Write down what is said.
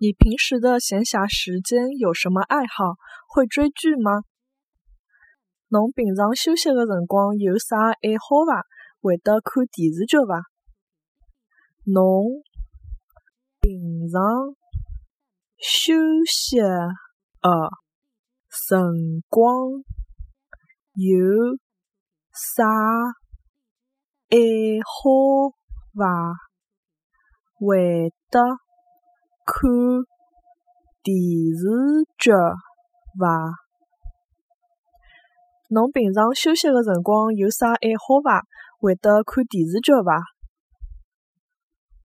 你平时的闲暇时间有什么爱好？会追剧吗？侬平常休息的辰光有啥爱好伐？会得看电视剧伐？侬平常休息的辰光有啥爱好伐？会得看电视剧伐？侬平常休息的辰光有啥爱好伐？会得看电视剧伐？